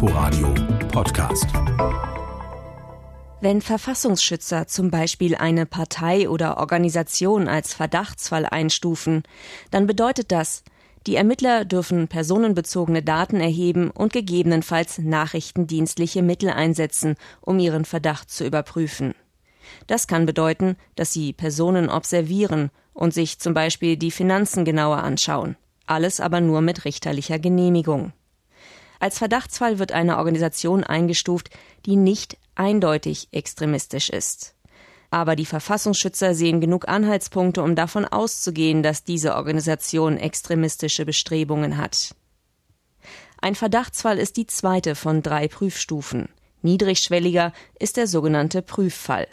Inforadio Podcast. Wenn Verfassungsschützer zum Beispiel eine Partei oder Organisation als Verdachtsfall einstufen, dann bedeutet das, die Ermittler dürfen personenbezogene Daten erheben und gegebenenfalls nachrichtendienstliche Mittel einsetzen, um ihren Verdacht zu überprüfen. Das kann bedeuten, dass sie Personen observieren und sich zum Beispiel die Finanzen genauer anschauen. Alles aber nur mit richterlicher Genehmigung. Als Verdachtsfall wird eine Organisation eingestuft, die nicht eindeutig extremistisch ist. Aber die Verfassungsschützer sehen genug Anhaltspunkte, um davon auszugehen, dass diese Organisation extremistische Bestrebungen hat. Ein Verdachtsfall ist die zweite von drei Prüfstufen. Niedrigschwelliger ist der sogenannte Prüffall.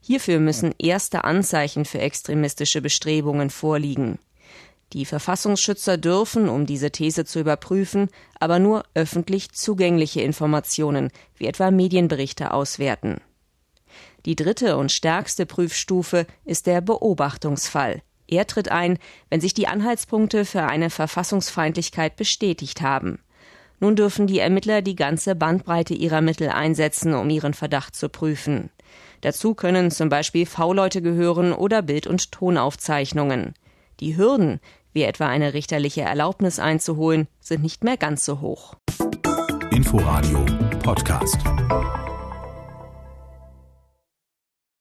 Hierfür müssen erste Anzeichen für extremistische Bestrebungen vorliegen. Die Verfassungsschützer dürfen, um diese These zu überprüfen, aber nur öffentlich zugängliche Informationen, wie etwa Medienberichte, auswerten. Die dritte und stärkste Prüfstufe ist der Beobachtungsfall. Er tritt ein, wenn sich die Anhaltspunkte für eine Verfassungsfeindlichkeit bestätigt haben. Nun dürfen die Ermittler die ganze Bandbreite ihrer Mittel einsetzen, um ihren Verdacht zu prüfen. Dazu können zum Beispiel V-Leute gehören oder Bild- und Tonaufzeichnungen. Die Hürden, wie etwa eine richterliche Erlaubnis einzuholen, sind nicht mehr ganz so hoch. Inforadio Podcast.